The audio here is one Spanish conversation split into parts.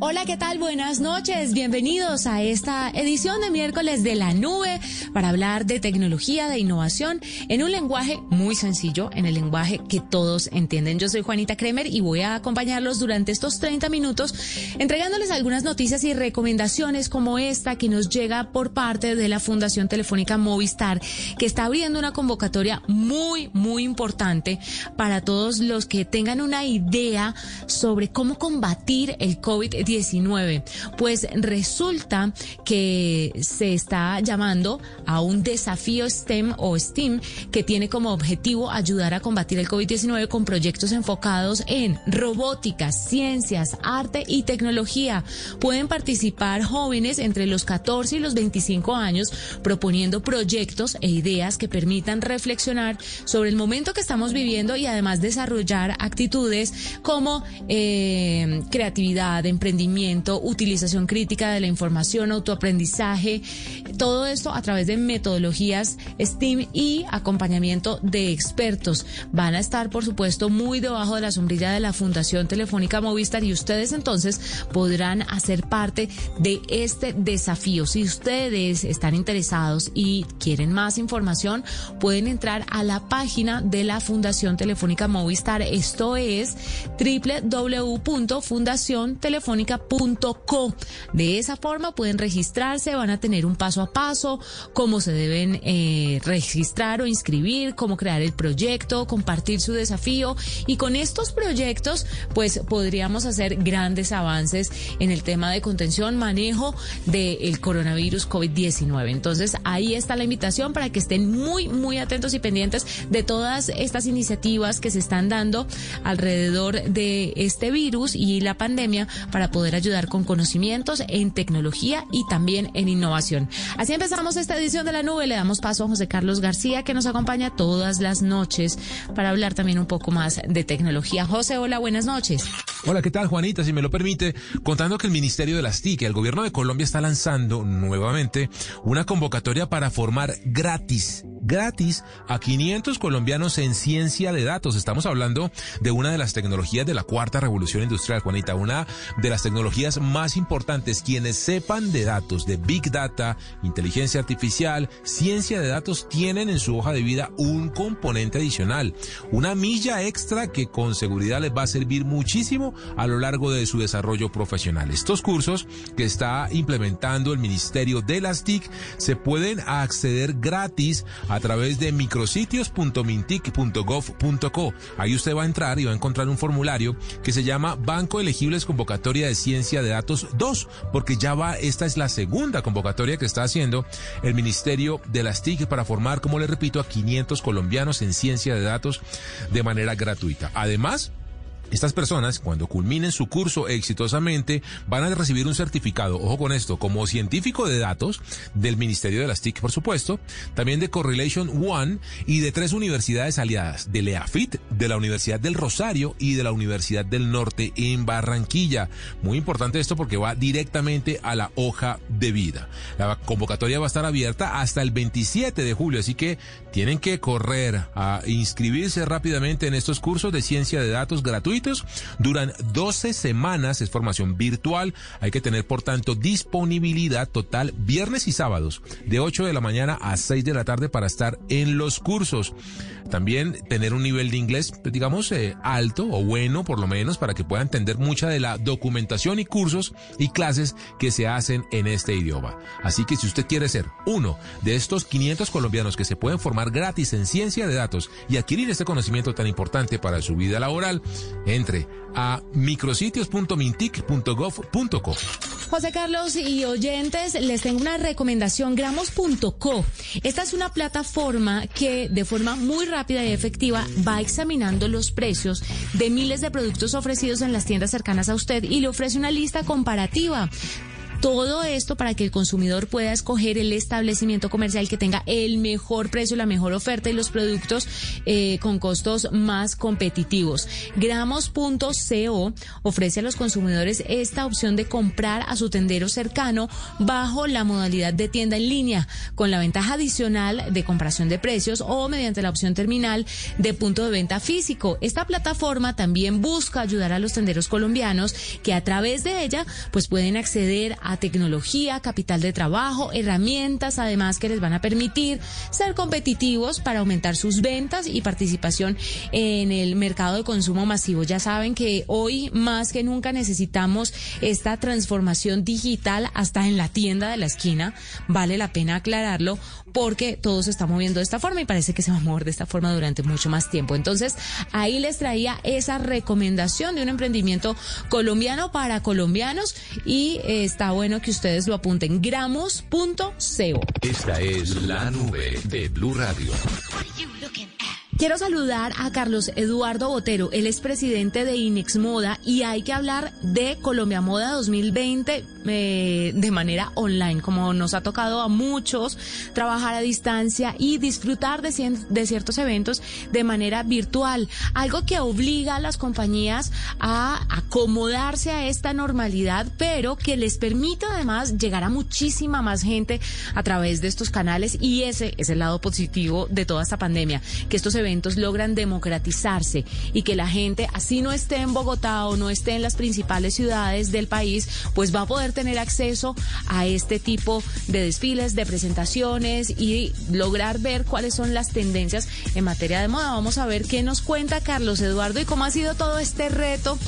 Hola, ¿qué tal? Buenas noches. Bienvenidos a esta edición de miércoles de la nube para hablar de tecnología, de innovación en un lenguaje muy sencillo, en el lenguaje que todos entienden. Yo soy Juanita Kremer y voy a acompañarlos durante estos 30 minutos entregándoles algunas noticias y recomendaciones como esta que nos llega por parte de la Fundación Telefónica Movistar, que está abriendo una convocatoria muy, muy importante para todos los que tengan una idea sobre cómo combatir el COVID-19 pues resulta que se está llamando a un desafío STEM o STEAM que tiene como objetivo ayudar a combatir el COVID-19 con proyectos enfocados en robótica, ciencias, arte y tecnología. Pueden participar jóvenes entre los 14 y los 25 años proponiendo proyectos e ideas que permitan reflexionar sobre el momento que estamos viviendo y además desarrollar actitudes como eh, creatividad, emprendimiento, utilización crítica de la información, autoaprendizaje, todo esto a través de metodologías STEAM y acompañamiento de expertos. Van a estar, por supuesto, muy debajo de la sombrilla de la Fundación Telefónica Movistar y ustedes entonces podrán hacer parte de este desafío. Si ustedes están interesados y quieren más información, pueden entrar a la página de la Fundación Telefónica Movistar. Esto es www.fundaciontelefónica Co. De esa forma pueden registrarse, van a tener un paso a paso, cómo se deben eh, registrar o inscribir, cómo crear el proyecto, compartir su desafío y con estos proyectos pues podríamos hacer grandes avances en el tema de contención, manejo del coronavirus COVID-19. Entonces ahí está la invitación para que estén muy, muy atentos y pendientes de todas estas iniciativas que se están dando alrededor de este virus y la pandemia para poder poder ayudar con conocimientos en tecnología y también en innovación. Así empezamos esta edición de la nube. Le damos paso a José Carlos García, que nos acompaña todas las noches para hablar también un poco más de tecnología. José, hola, buenas noches. Hola, ¿qué tal, Juanita? Si me lo permite, contando que el Ministerio de las TIC, el gobierno de Colombia, está lanzando nuevamente una convocatoria para formar gratis gratis a 500 colombianos en ciencia de datos. Estamos hablando de una de las tecnologías de la cuarta revolución industrial, Juanita, una de las tecnologías más importantes. Quienes sepan de datos, de Big Data, inteligencia artificial, ciencia de datos, tienen en su hoja de vida un componente adicional, una milla extra que con seguridad les va a servir muchísimo a lo largo de su desarrollo profesional. Estos cursos que está implementando el Ministerio de las TIC se pueden acceder gratis a través de micrositios.mintic.gov.co. Ahí usted va a entrar y va a encontrar un formulario que se llama Banco Elegibles Convocatoria de Ciencia de Datos 2, porque ya va, esta es la segunda convocatoria que está haciendo el Ministerio de las TIC para formar, como le repito, a 500 colombianos en ciencia de datos de manera gratuita. Además, estas personas, cuando culminen su curso exitosamente, van a recibir un certificado, ojo con esto, como científico de datos del Ministerio de las TIC, por supuesto, también de Correlation One y de tres universidades aliadas, de LEAFIT, de la Universidad del Rosario y de la Universidad del Norte en Barranquilla. Muy importante esto porque va directamente a la hoja de vida. La convocatoria va a estar abierta hasta el 27 de julio, así que tienen que correr a inscribirse rápidamente en estos cursos de ciencia de datos gratuitos Duran 12 semanas, es formación virtual. Hay que tener, por tanto, disponibilidad total viernes y sábados de 8 de la mañana a 6 de la tarde para estar en los cursos. También tener un nivel de inglés, pues, digamos, eh, alto o bueno, por lo menos, para que pueda entender mucha de la documentación y cursos y clases que se hacen en este idioma. Así que si usted quiere ser uno de estos 500 colombianos que se pueden formar gratis en ciencia de datos y adquirir este conocimiento tan importante para su vida laboral, entre a micrositios.mintic.gov.co. José Carlos y oyentes, les tengo una recomendación, gramos.co. Esta es una plataforma que de forma muy rápida y efectiva va examinando los precios de miles de productos ofrecidos en las tiendas cercanas a usted y le ofrece una lista comparativa Todo esto para que el consumidor pueda escoger el establecimiento comercial que tenga el mejor precio, la mejor oferta y los productos eh, con costos más competitivos. Gramos.co ofrece a los consumidores esta opción de comprar a su tendero cercano bajo la modalidad de tienda en línea, con la ventaja adicional de comparación de precios o mediante la opción terminal de punto de venta físico. Esta plataforma también busca ayudar a los tenderos colombianos que a través de ella pues pueden acceder a tecnología, capital de trabajo, herramientas además que les van a permitir ser competitivos para aumentar sus ventas y participación en el mercado de consumo masivo. Ya saben que hoy más que nunca necesitamos esta transformación digital hasta en la tienda de la esquina. Vale la pena aclararlo porque todo se está moviendo de esta forma y parece que se va a mover de esta forma durante mucho más tiempo. Entonces, ahí les traía esa recomendación de un emprendimiento colombiano para colombianos y eh, está bueno que ustedes lo apunten. Gramos.co. Esta es la nube de Blue Radio. Quiero saludar a Carlos Eduardo Botero, él es presidente de Inex Moda y hay que hablar de Colombia Moda 2020 eh, de manera online, como nos ha tocado a muchos trabajar a distancia y disfrutar de, de ciertos eventos de manera virtual, algo que obliga a las compañías a acomodarse a esta normalidad, pero que les permite además llegar a muchísima más gente a través de estos canales. Y ese es el lado positivo de toda esta pandemia, que estos eventos logran democratizarse y que la gente, así no esté en Bogotá o no esté en las principales ciudades del país, pues va a poder tener acceso a este tipo de desfiles, de presentaciones y lograr ver cuáles son las tendencias en materia de moda. Vamos a ver qué nos cuenta Carlos Eduardo y cómo ha sido todo este reto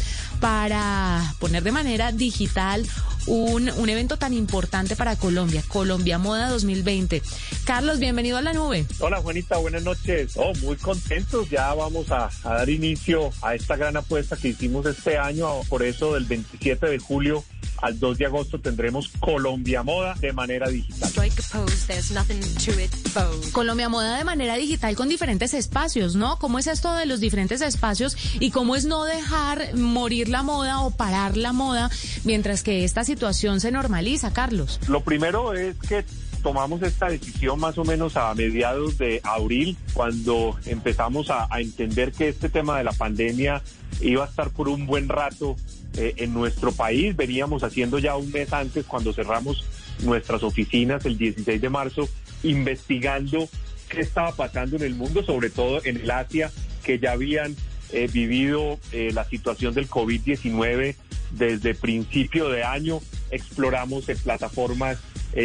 para poner de manera digital un, un evento tan importante para Colombia, Colombia Moda 2020. Carlos, bienvenido a la nube. Hola Juanita, buenas noches. Oh, muy contentos, ya vamos a, a dar inicio a esta gran apuesta que hicimos este año, por eso del 27 de julio al 2 de agosto tendremos Colombia Moda de manera digital. Colombia Moda de manera digital con diferentes espacios, ¿no? ¿Cómo es esto de los diferentes espacios y cómo es no dejar morir la moda o parar la moda mientras que esta situación se normaliza, Carlos? Lo primero es que tomamos esta decisión más o menos a mediados de abril, cuando empezamos a, entender que este tema de la pandemia iba a estar por un buen rato eh, en nuestro país. Veníamos haciendo ya un mes antes, cuando cerramos nuestras oficinas el 16 de marzo, investigando qué estaba pasando en el mundo, sobre todo en el Asia, que ya habían eh, vivido eh, la situación del COVID-19 desde principio de año. Exploramos en plataformas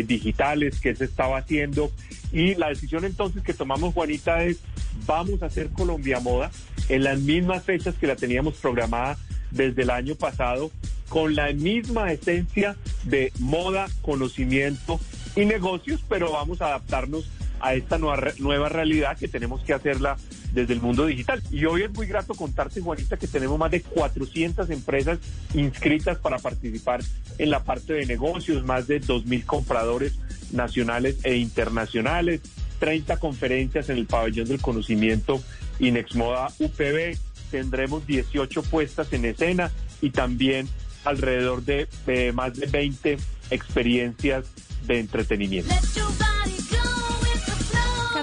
digitales qué se estaba haciendo y la decisión entonces que tomamos, Juanita, es vamos a hacer Colombia Moda en las mismas fechas que la teníamos programada desde el año pasado con la misma esencia de moda, conocimiento y negocios, pero vamos a adaptarnos a esta nueva, nueva realidad que tenemos que hacerla desde el mundo digital. Y hoy es muy grato contarte, Juanita, que tenemos más de 400 empresas inscritas para participar en la parte de negocios, más de 2.000 compradores nacionales e internacionales, 30 conferencias en el pabellón del conocimiento Inexmoda UPB, tendremos 18 puestas en escena y también alrededor de más de 20 experiencias de entretenimiento.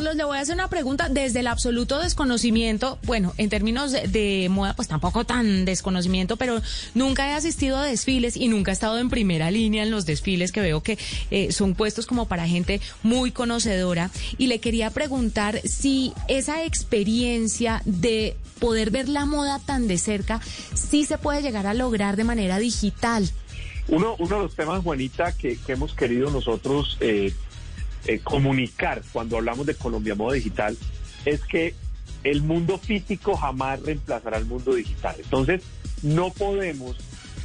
Carlos, le voy a hacer una pregunta desde el absoluto desconocimiento. Bueno, en términos de, moda, pues tampoco tan desconocimiento, pero nunca he asistido a desfiles y nunca he estado en primera línea en los desfiles que veo que eh, son puestos como para gente muy conocedora. Y le quería preguntar si esa experiencia de poder ver la moda tan de cerca, sí se puede llegar a lograr de manera digital. Uno, uno de los temas, Juanita, que, que hemos querido nosotros eh, eh, comunicar cuando hablamos de Colombia Modo Digital es que el mundo físico jamás reemplazará al mundo digital. Entonces, no podemos,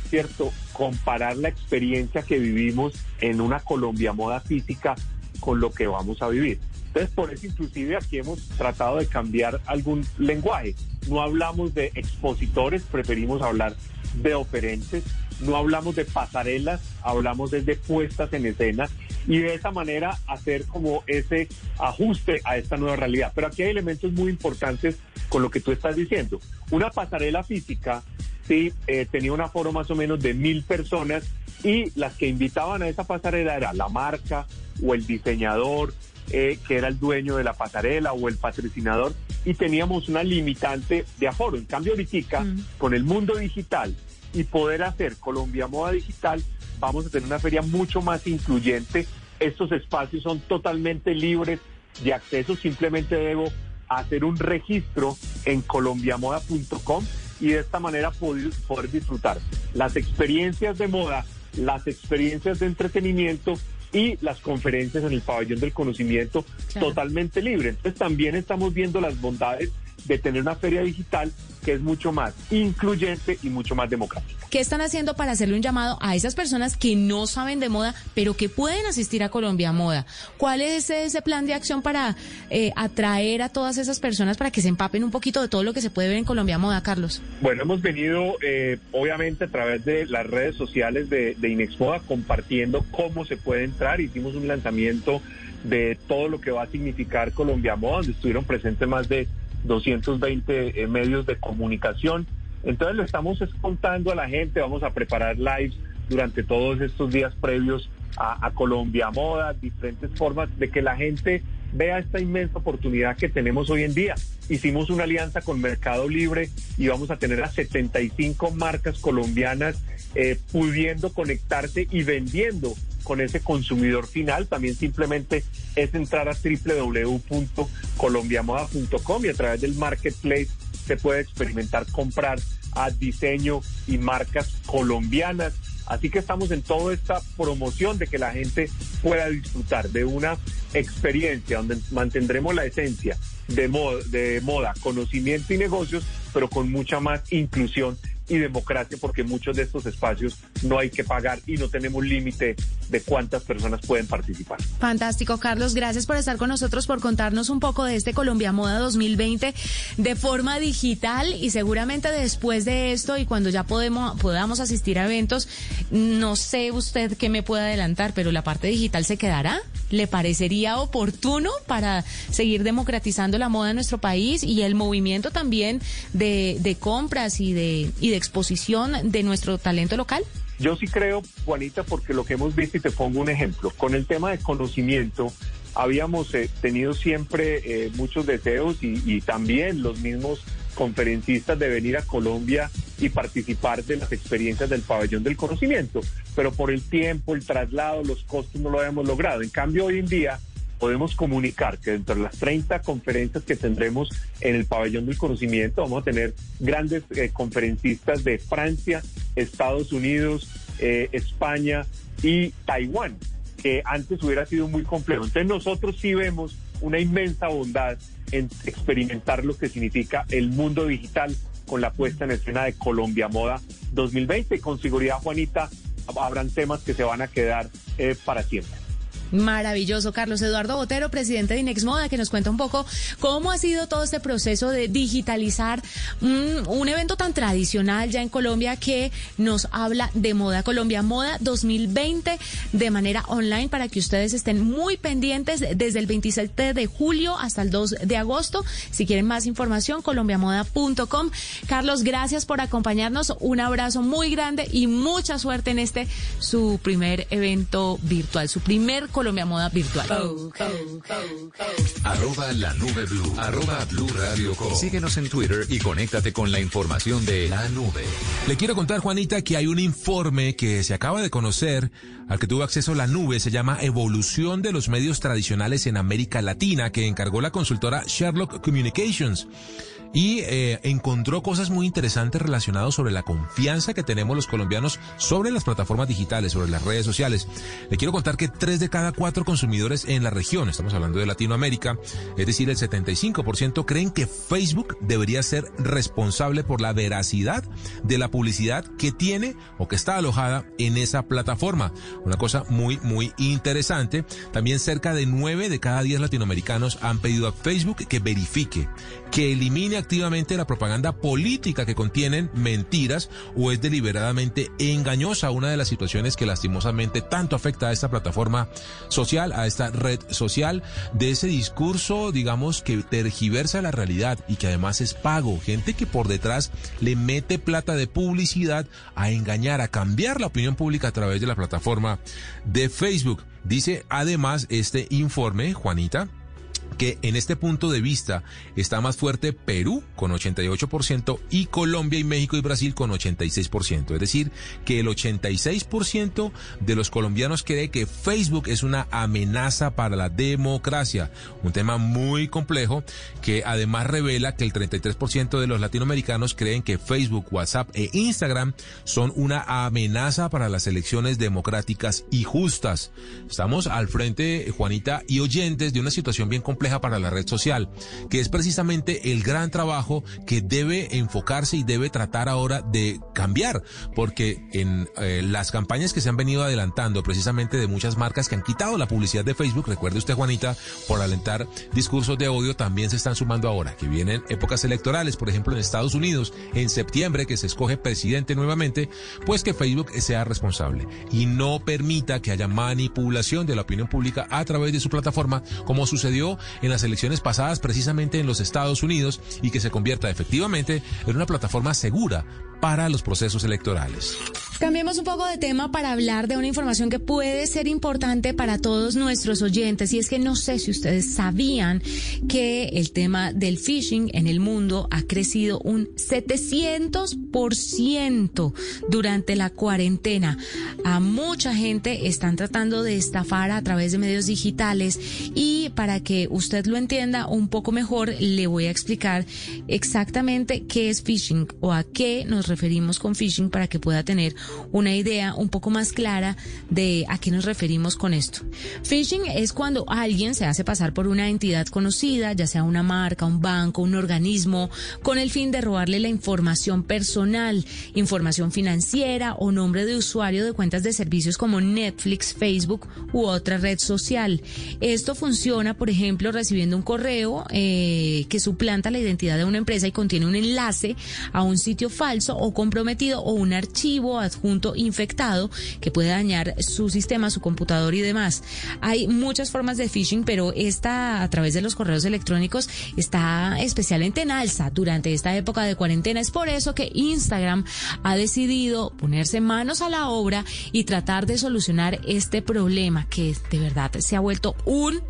¿cierto?, comparar la experiencia que vivimos en una Colombia Moda física con lo que vamos a vivir. Entonces, por eso inclusive aquí hemos tratado de cambiar algún lenguaje. No hablamos de expositores, preferimos hablar de oferentes. No hablamos de pasarelas, hablamos desde puestas en escena y de esa manera hacer como ese ajuste a esta nueva realidad. Pero aquí hay elementos muy importantes con lo que tú estás diciendo. Una pasarela física, sí, eh, tenía un aforo más o menos de mil personas y las que invitaban a esa pasarela era la marca o el diseñador eh, que era el dueño de la pasarela o el patrocinador y teníamos una limitante de aforo. En cambio, ahorita, mm. con el mundo digital y poder hacer Colombia Moda Digital, vamos a tener una feria mucho más incluyente. Estos espacios son totalmente libres de acceso, simplemente debo hacer un registro en colombiamoda.com y de esta manera poder, poder disfrutar las experiencias de moda, las experiencias de entretenimiento y las conferencias en el pabellón del conocimiento totalmente libre. Entonces también estamos viendo las bondades de tener una feria digital que es mucho más incluyente y mucho más democrática. ¿Qué están haciendo para hacerle un llamado a esas personas que no saben de moda, pero que pueden asistir a Colombia Moda? ¿Cuál es ese plan de acción para eh, atraer a todas esas personas para que se empapen un poquito de todo lo que se puede ver en Colombia Moda, Carlos? Bueno, hemos venido, eh, obviamente, a través de las redes sociales de, de Inex Moda compartiendo cómo se puede entrar. Hicimos un lanzamiento de todo lo que va a significar Colombia Moda, donde estuvieron presentes más de 220 eh, medios de comunicación. Entonces lo estamos contando a la gente, vamos a preparar lives durante todos estos días previos a, Colombia Moda, diferentes formas de que la gente vea esta inmensa oportunidad que tenemos hoy en día. Hicimos una alianza con Mercado Libre y vamos a tener a 75 marcas colombianas eh, pudiendo conectarse y vendiendo con ese consumidor final. También simplemente es entrar a www.colombiamoda.com y a través del marketplace se puede experimentar comprar a diseño y marcas colombianas. Así que estamos en toda esta promoción de que la gente pueda disfrutar de una experiencia donde mantendremos la esencia de moda, de moda, conocimiento y negocios, pero con mucha más inclusión y democracia, porque muchos de estos espacios no hay que pagar y no tenemos límite de cuántas personas pueden participar. Fantástico, Carlos. Gracias por estar con nosotros, por contarnos un poco de este Colombia Moda 2020 de forma digital y seguramente después de esto y cuando ya podemos, podamos asistir a eventos, no sé usted qué me puede adelantar, pero la parte digital se quedará. ¿Le parecería oportuno para seguir democratizando la moda en nuestro país y el movimiento también de, compras y de, y de exposición de nuestro talento local? Yo sí creo, Juanita, porque lo que hemos visto, y te pongo un ejemplo, con el tema de conocimiento, habíamos eh, tenido siempre eh, muchos deseos y, y, también los mismos conferencistas de venir a Colombia y participar de las experiencias del pabellón del conocimiento, pero por el tiempo, el traslado, los costos no lo habíamos logrado. En cambio, hoy en día podemos comunicar que dentro de las 30 conferencias que tendremos en el pabellón del conocimiento vamos a tener grandes eh, conferencistas de Francia, Estados Unidos, eh, España y Taiwán, que antes hubiera sido muy complejo. Entonces nosotros sí vemos una inmensa bondad en experimentar lo que significa el mundo digital con la puesta en escena de Colombia Moda 2020 y con seguridad, Juanita, habrán temas que se van a quedar eh, para siempre. Maravilloso, Carlos Eduardo Botero, presidente de Inex Moda, que nos cuenta un poco cómo ha sido todo este proceso de digitalizar un, evento tan tradicional ya en Colombia que nos habla de Moda Colombia, Moda 2020 de manera online para que ustedes estén muy pendientes desde el 27 de julio hasta el 2 de agosto. Si quieren más información, colombiamoda.com. Carlos, gracias por acompañarnos. Un abrazo muy grande y mucha suerte en este su primer evento virtual, su primer Colombia Moda Virtual. Arroba la nube blue. Arroba blue radio Síguenos en Twitter y conéctate con la información de la nube. Le quiero contar, Juanita, que hay un informe que se acaba de conocer, al que tuvo acceso la nube, se llama Evolución de los medios tradicionales en América Latina, que encargó la consultora Sherlock Communications y eh, encontró cosas muy interesantes relacionadas sobre la confianza que tenemos los colombianos sobre las plataformas digitales, sobre las redes sociales. Le quiero contar que tres de cada cuatro consumidores en la región, estamos hablando de Latinoamérica, es decir, el 75% creen que Facebook debería ser responsable por la veracidad de la publicidad que tiene o que está alojada en esa plataforma. Una cosa muy, muy interesante. También cerca de nueve de cada diez latinoamericanos han pedido a Facebook que verifique, que elimine activamente la propaganda política que contienen mentiras o es deliberadamente engañosa, una de las situaciones que lastimosamente tanto afecta a esta plataforma social, a esta red social, de ese discurso, digamos, que tergiversa la realidad y que además es pago, gente que por detrás le mete plata de publicidad a engañar, a cambiar la opinión pública a través de la plataforma de Facebook. Dice además este informe, Juanita, que en este punto de vista está más fuerte Perú con 88% y Colombia y México y Brasil con 86%. Es decir, que el 86% de los colombianos cree que Facebook es una amenaza para la democracia. Un tema muy complejo que además revela que el 33% de los latinoamericanos creen que Facebook, WhatsApp e Instagram son una amenaza para las elecciones democráticas y justas. Estamos al frente, Juanita, y oyentes de una situación bien para la red social, que es precisamente el gran trabajo que debe enfocarse y debe tratar ahora de cambiar, porque en eh, las campañas que se han venido adelantando precisamente de muchas marcas que han quitado la publicidad de Facebook, recuerde usted Juanita, por alentar discursos de odio, también se están sumando ahora, que vienen épocas electorales, por ejemplo en Estados Unidos, en septiembre que se escoge presidente nuevamente, pues que Facebook sea responsable y no permita que haya manipulación de la opinión pública a través de su plataforma, como sucedió en las elecciones pasadas precisamente en los Estados Unidos y que se convierta efectivamente en una plataforma segura para los procesos electorales. Cambiemos un poco de tema para hablar de una información que puede ser importante para todos nuestros oyentes y es que no sé si ustedes sabían que el tema del phishing en el mundo ha crecido un 700% durante la cuarentena. A mucha gente están tratando de estafar a través de medios digitales y para que usted lo entienda un poco mejor le voy a explicar exactamente qué es phishing o a qué nos referimos con phishing para que pueda tener una idea un poco más clara de a qué nos referimos con esto. Phishing es cuando alguien se hace pasar por una entidad conocida, ya sea una marca, un banco, un organismo, con el fin de robarle la información personal, información financiera o nombre de usuario de cuentas de servicios como Netflix, Facebook u otra red social. Esto funciona, por ejemplo, recibiendo un correo eh, que suplanta la identidad de una empresa y contiene un enlace a un sitio falso o comprometido o un archivo adjunto infectado que puede dañar su sistema, su computador y demás. Hay muchas formas de phishing, pero esta a través de los correos electrónicos está especialmente en alza durante esta época de cuarentena. Es por eso que Instagram ha decidido ponerse manos a la obra y tratar de solucionar este problema que de verdad se ha vuelto un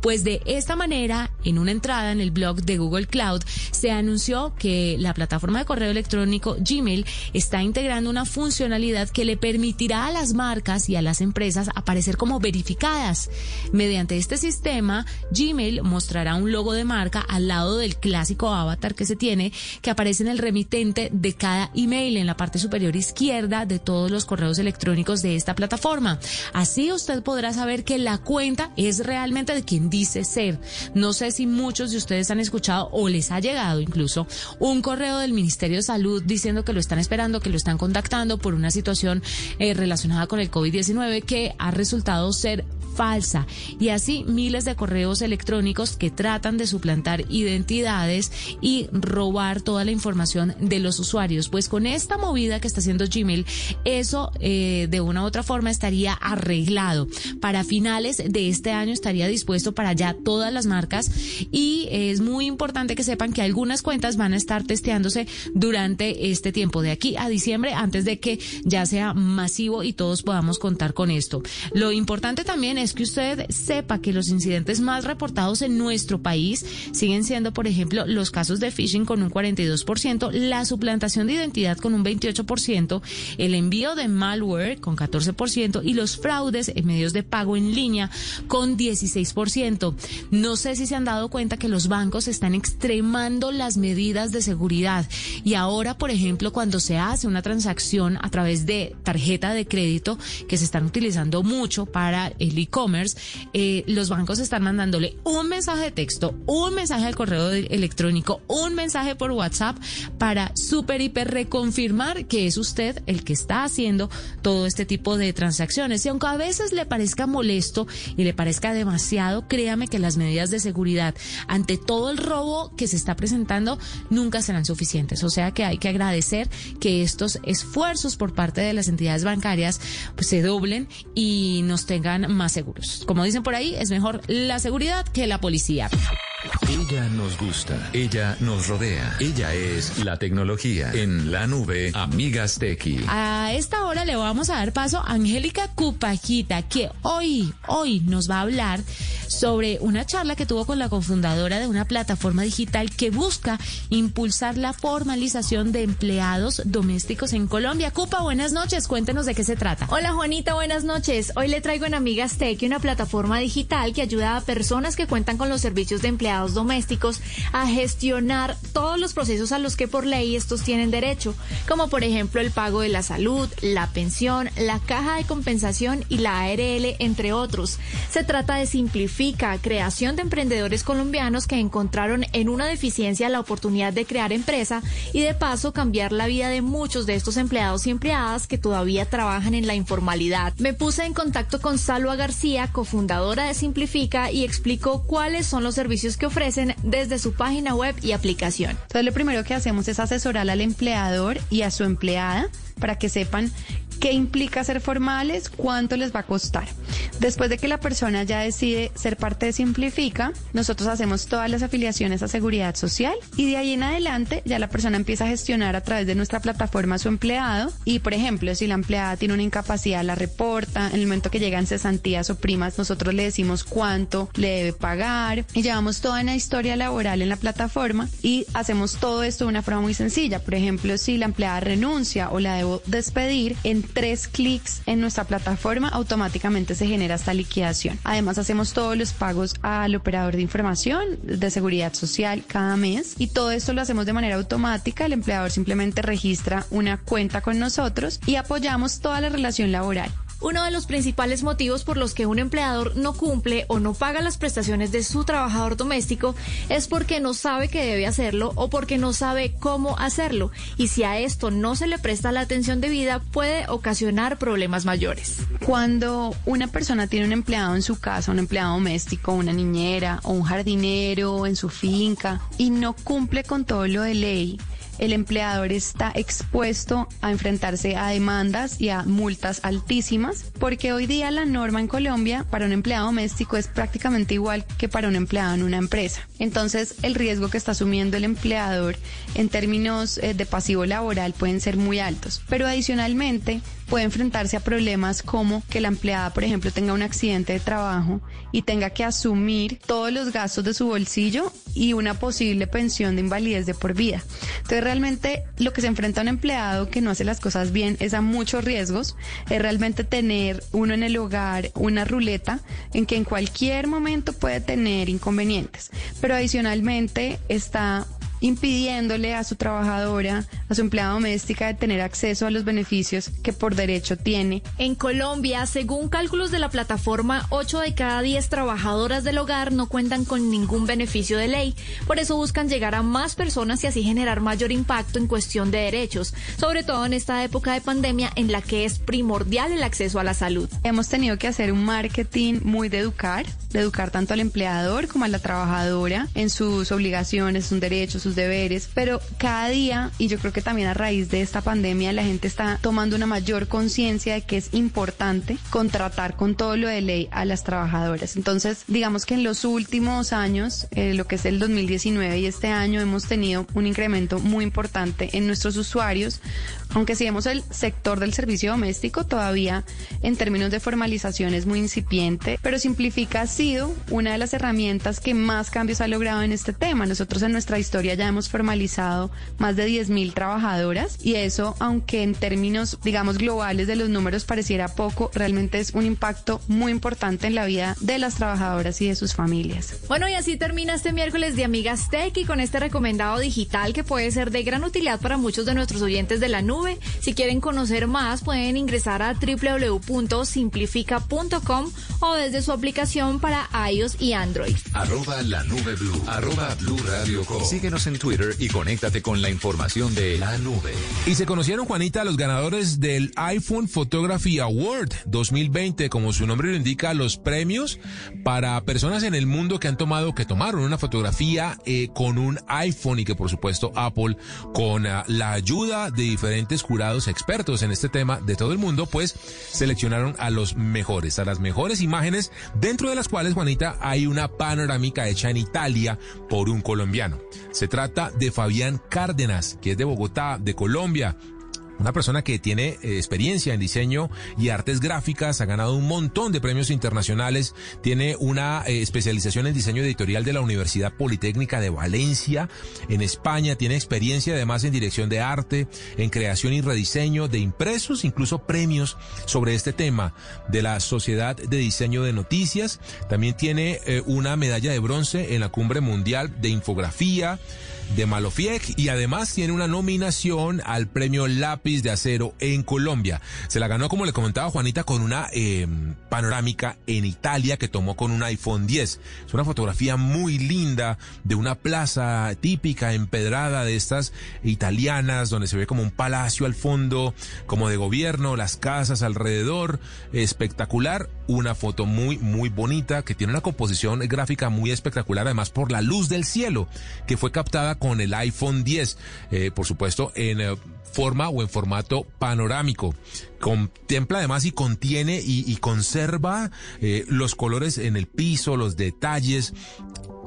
Pues de esta manera, en una entrada en el blog de Google Cloud, se anunció que la plataforma de correo electrónico Gmail está integrando una funcionalidad que le permitirá a las marcas y a las empresas aparecer como verificadas. Mediante este sistema, Gmail mostrará un logo de marca al lado del clásico avatar que se tiene, que aparece en el remitente de cada email en la parte superior izquierda de todos los correos electrónicos de esta plataforma. Así usted podrá saber que la cuenta es realmente de quien dice ser. No sé si muchos de ustedes han escuchado o les ha llegado incluso un correo del Ministerio de Salud diciendo que lo están esperando, que lo están contactando por una situación eh, relacionada con el COVID-19 que ha resultado ser falsa y así miles de correos electrónicos que tratan de suplantar identidades y robar toda la información de los usuarios. Pues con esta movida que está haciendo Gmail, eso eh, de una u otra forma estaría arreglado. Para finales de este año estaría dispuesto para ya todas las marcas y es muy importante que sepan que algunas cuentas van a estar testeándose durante este tiempo de aquí a diciembre antes de que ya sea masivo y todos podamos contar con esto. Lo importante también es es que usted sepa que los incidentes más reportados en nuestro país siguen siendo, por ejemplo, los casos de phishing con un 42%, la suplantación de identidad con un 28%, el envío de malware con 14% y los fraudes en medios de pago en línea con 16%. No sé si se han dado cuenta que los bancos están extremando las medidas de seguridad y ahora, por ejemplo, cuando se hace una transacción a través de tarjeta de crédito que se están utilizando mucho para el e e-commerce, eh, los bancos están mandándole un mensaje de texto, un mensaje al correo electrónico, un mensaje por WhatsApp para super hiper reconfirmar que es usted el que está haciendo todo este tipo de transacciones. Y aunque a veces le parezca molesto y le parezca demasiado, créame que las medidas de seguridad ante todo el robo que se está presentando nunca serán suficientes. O sea que hay que agradecer que estos esfuerzos por parte de las entidades bancarias pues, se doblen y nos tengan más seguros. Como dicen por ahí, es mejor la seguridad que la policía. Ella nos gusta, ella nos rodea, ella es la tecnología. En la nube, Amigas Tequi. A esta hora le vamos a dar paso a Angélica Cupajita, que hoy, hoy nos va a hablar sobre una charla que tuvo con la cofundadora de una plataforma digital que busca impulsar la formalización de empleados domésticos en Colombia. Cupa, buenas noches, cuéntenos de qué se trata. Hola Juanita, buenas noches. Hoy le traigo en Amigas Tech una plataforma digital que ayuda a personas que cuentan con los servicios de empleados domésticos a gestionar todos los procesos a los que por ley estos tienen derecho, como por ejemplo el pago de la salud, la pensión, la caja de compensación y la ARL, entre otros. Se trata de simplificar creación de emprendedores colombianos que encontraron en una deficiencia la oportunidad de crear empresa y de paso cambiar la vida de muchos de estos empleados y empleadas que todavía trabajan en la informalidad. Me puse en contacto con Salva García, cofundadora de Simplifica, y explicó cuáles son los servicios que ofrecen desde su página web y aplicación. Entonces lo primero que hacemos es asesorar al empleador y a su empleada para que sepan qué implica ser formales, cuánto les va a costar. Después de que la persona ya decide ser parte de Simplifica, nosotros hacemos todas las afiliaciones a seguridad social y de ahí en adelante ya la persona empieza a gestionar a través de nuestra plataforma a su empleado y por ejemplo si la empleada tiene una incapacidad la reporta, en el momento que llegan cesantías o primas nosotros le decimos cuánto le debe pagar y llevamos toda una historia laboral en la plataforma y hacemos todo esto de una forma muy sencilla. Por ejemplo, si la empleada renuncia o la debo despedir, en tres clics en nuestra plataforma automáticamente se genera esta liquidación. Además hacemos todos los pagos al operador de información de seguridad social cada mes y todo esto lo hacemos de manera automática. El empleador simplemente registra una cuenta con nosotros y apoyamos toda la relación laboral. Uno de los principales motivos por los que un empleador no cumple o no paga las prestaciones de su trabajador doméstico es porque no sabe que debe hacerlo o porque no sabe cómo hacerlo. Y si a esto no se le presta la atención debida, puede ocasionar problemas mayores. Cuando una persona tiene un empleado en su casa, un empleado doméstico, una niñera o un jardinero en su finca y no cumple con todo lo de ley, el empleador está expuesto a enfrentarse a demandas y a multas altísimas, porque hoy día la norma en Colombia para un empleado doméstico es prácticamente igual que para un empleado en una empresa. Entonces, el riesgo que está asumiendo el empleador en términos eh, de pasivo laboral pueden ser muy altos. Pero adicionalmente, puede enfrentarse a problemas como que la empleada, por ejemplo, tenga un accidente de trabajo y tenga que asumir todos los gastos de su bolsillo y una posible pensión de invalidez de por vida. Entonces, realmente lo que se enfrenta a un empleado que no hace las cosas bien es a muchos riesgos, es realmente tener uno en el hogar una ruleta en que en cualquier momento puede tener inconvenientes, pero adicionalmente está impidiéndole a su trabajadora, a su empleada doméstica, de tener acceso a los beneficios que por derecho tiene. En Colombia, según cálculos de la plataforma, 8 de cada 10 trabajadoras del hogar no cuentan con ningún beneficio de ley. Por eso buscan llegar a más personas y así generar mayor impacto en cuestión de derechos, sobre todo en esta época de pandemia en la que es primordial el acceso a la salud. Hemos tenido que hacer un marketing muy de educar, de educar tanto al empleador como a la trabajadora en sus obligaciones, sus derechos, sus deberes, pero cada día, y yo creo que también a raíz de esta pandemia, la gente está tomando una mayor conciencia de que es importante contratar con todo lo de ley a las trabajadoras. Entonces, digamos que en los últimos años, eh, lo que es el 2019 y este año, hemos tenido un incremento muy importante en nuestros usuarios, aunque si vemos el sector del servicio doméstico, todavía en términos de formalización es muy incipiente, pero Simplifica ha sido una de las herramientas que más cambios ha logrado en este tema. Nosotros en nuestra historia ya hemos formalizado más de 10.000 trabajadoras y eso, aunque en términos, digamos, globales de los números pareciera poco, realmente es un impacto muy importante en la vida de las trabajadoras y de sus familias. Bueno, y así termina este miércoles de Amigas Tech y con este recomendado digital que puede ser de gran utilidad para muchos de nuestros oyentes de la nube. Si quieren conocer más, pueden ingresar a www.simplifica.com o desde su aplicación para iOS y Android. Arroba la nube blue. Arroba blue radio Síguenos en Twitter y conéctate con la información de la nube. Y se conocieron, Juanita, los ganadores del iPhone Photography Award 2020, como su nombre lo indica, los premios para personas en el mundo que han tomado, que tomaron una fotografía eh, con un iPhone y que por supuesto Apple, con ah, la ayuda de diferentes jurados expertos en este tema de todo el mundo, pues seleccionaron a los mejores, a las mejores imágenes, dentro de las cuales, Juanita, hay una panorámica hecha en Italia por un colombiano. Se trata de Fabián Cárdenas, que es de Bogotá, de Colombia. Una persona que tiene eh, experiencia en diseño y artes gráficas, ha ganado un montón de premios internacionales, tiene una eh, especialización en diseño editorial de la Universidad Politécnica de Valencia, en España, tiene experiencia además en dirección de arte, en creación y rediseño de impresos, incluso premios sobre este tema de la Sociedad de Diseño de Noticias. También tiene eh, una medalla de bronce en la Cumbre Mundial de Infografía de Malofiec y además tiene una nominación al premio Lápiz de Acero en Colombia. Se la ganó, como le comentaba Juanita, con una em, panorámica en Italia que tomó con un iPhone 10. Es una fotografía muy linda de una plaza típica empedrada de estas italianas donde se ve como un palacio al fondo, como de gobierno, las casas alrededor, espectacular. Una foto muy, muy bonita que tiene una composición gráfica muy espectacular, además por la luz del cielo que fue captada con el iPhone 10, eh, por supuesto en eh, forma o en formato panorámico. Contempla además y contiene y, conserva eh, los colores en el piso, los detalles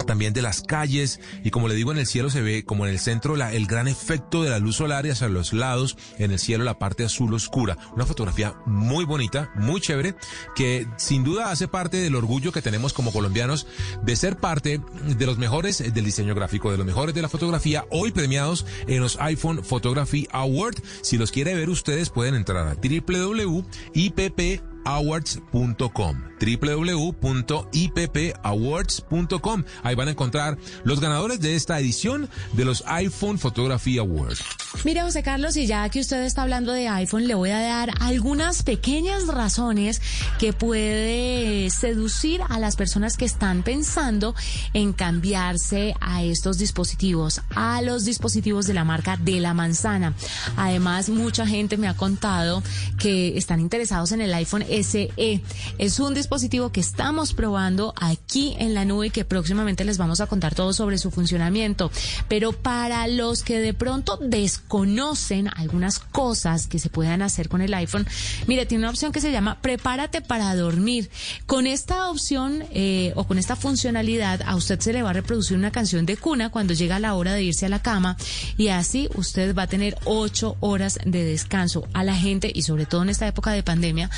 también de las calles. Y como le digo en el cielo se ve como en el centro la, el gran efecto de la luz solar y hacia los lados en el cielo la parte azul oscura. Una fotografía muy bonita muy chévere que sin duda hace parte del orgullo que tenemos como colombianos de ser parte de los mejores del diseño gráfico de los mejores de la fotografía hoy premiados en los iPhone Photography Award. Si los quiere ver ustedes pueden entrar a www.ipp awards.com www.ippawards.com ahí van a encontrar los ganadores de esta edición de los iPhone Photography Awards. Mire José Carlos y ya que usted está hablando de iPhone le voy a dar algunas pequeñas razones que puede seducir a las personas que están pensando en cambiarse a estos dispositivos a los dispositivos de la marca de la manzana. Además mucha gente me ha contado que están interesados en el iPhone SE. Es un dispositivo que estamos probando aquí en la nube y que próximamente les vamos a contar todo sobre su funcionamiento. Pero para los que de pronto desconocen algunas cosas que se puedan hacer con el iPhone, mire, tiene una opción que se llama Prepárate para dormir. Con esta opción eh, o con esta funcionalidad, a usted se le va a reproducir una canción de cuna cuando llega la hora de irse a la cama y así usted va a tener ocho horas de descanso. A la gente y sobre todo en esta época de pandemia,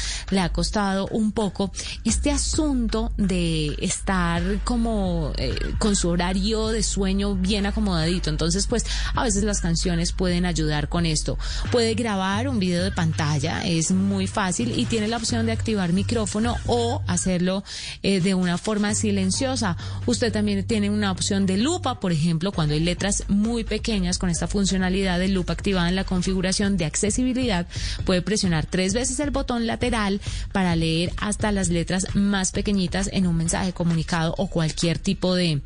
ha costado un poco este asunto de estar como eh, con su horario de sueño bien acomodadito. Entonces, pues a veces las canciones pueden ayudar con esto. Puede grabar un video de pantalla, es muy fácil y tiene la opción de activar micrófono o hacerlo eh, de una forma silenciosa. Usted también tiene una opción de lupa, por ejemplo, cuando hay letras muy pequeñas con esta funcionalidad de lupa activada en la configuración de accesibilidad, puede presionar tres veces el botón lateral para leer hasta las letras más pequeñitas en un mensaje comunicado o cualquier tipo de,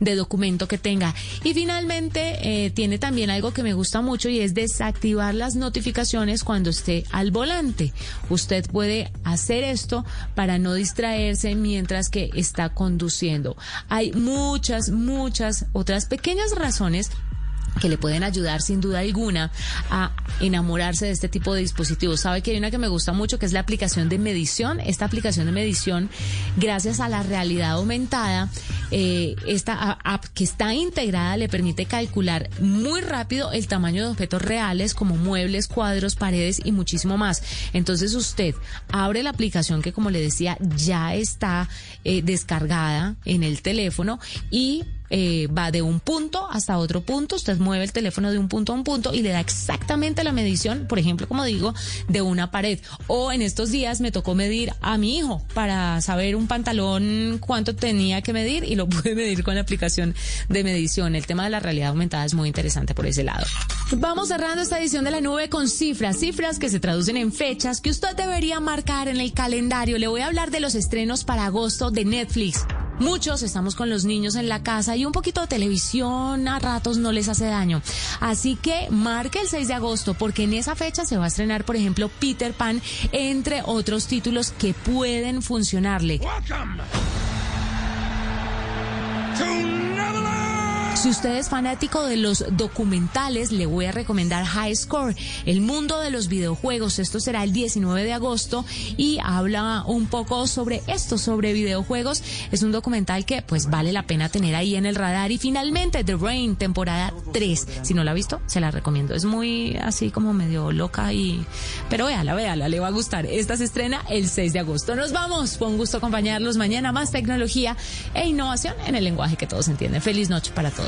documento que tenga. Y finalmente eh, tiene también algo que me gusta mucho y es desactivar las notificaciones cuando esté al volante. Usted puede hacer esto para no distraerse mientras que está conduciendo. Hay muchas, muchas otras pequeñas razones que le pueden ayudar sin duda alguna a enamorarse de este tipo de dispositivos. Sabe que hay una que me gusta mucho que es la aplicación de medición. Esta aplicación de medición, gracias a la realidad aumentada, eh, esta app que está integrada le permite calcular muy rápido el tamaño de objetos reales como muebles, cuadros, paredes y muchísimo más. Entonces usted abre la aplicación que como le decía ya está eh, descargada en el teléfono y eh, va de un punto hasta otro punto. Usted mueve el teléfono de un punto a un punto y le da exactamente la medición, por ejemplo, como digo, de una pared. O en estos días me tocó medir a mi hijo para saber un pantalón cuánto tenía que medir y lo pude medir con la aplicación de medición. El tema de la realidad aumentada es muy interesante por ese lado. Vamos cerrando esta edición de la nube con cifras, cifras que se traducen en fechas que usted debería marcar en el calendario. Le voy a hablar de los estrenos para agosto de Netflix. Muchos estamos con los niños en la casa y un poquito de televisión a ratos no les hace daño. Así que marque el 6 de agosto porque en esa fecha se va a estrenar, por ejemplo, Peter Pan, entre otros títulos que pueden funcionarle. Si usted es fanático de los documentales, le voy a recomendar High Score, el mundo de los videojuegos. Esto será el 19 de agosto y habla un poco sobre esto, sobre videojuegos. Es un documental que pues vale la pena tener ahí en el radar. Y finalmente The Rain, temporada 3. Si no la ha visto, se la recomiendo. Es muy así como medio loca y... Pero véala, véala, le va a gustar. Esta se estrena el 6 de agosto. Nos vamos. Fue un gusto acompañarlos mañana. Más tecnología e innovación en el lenguaje que todos entienden. Feliz noche para todos.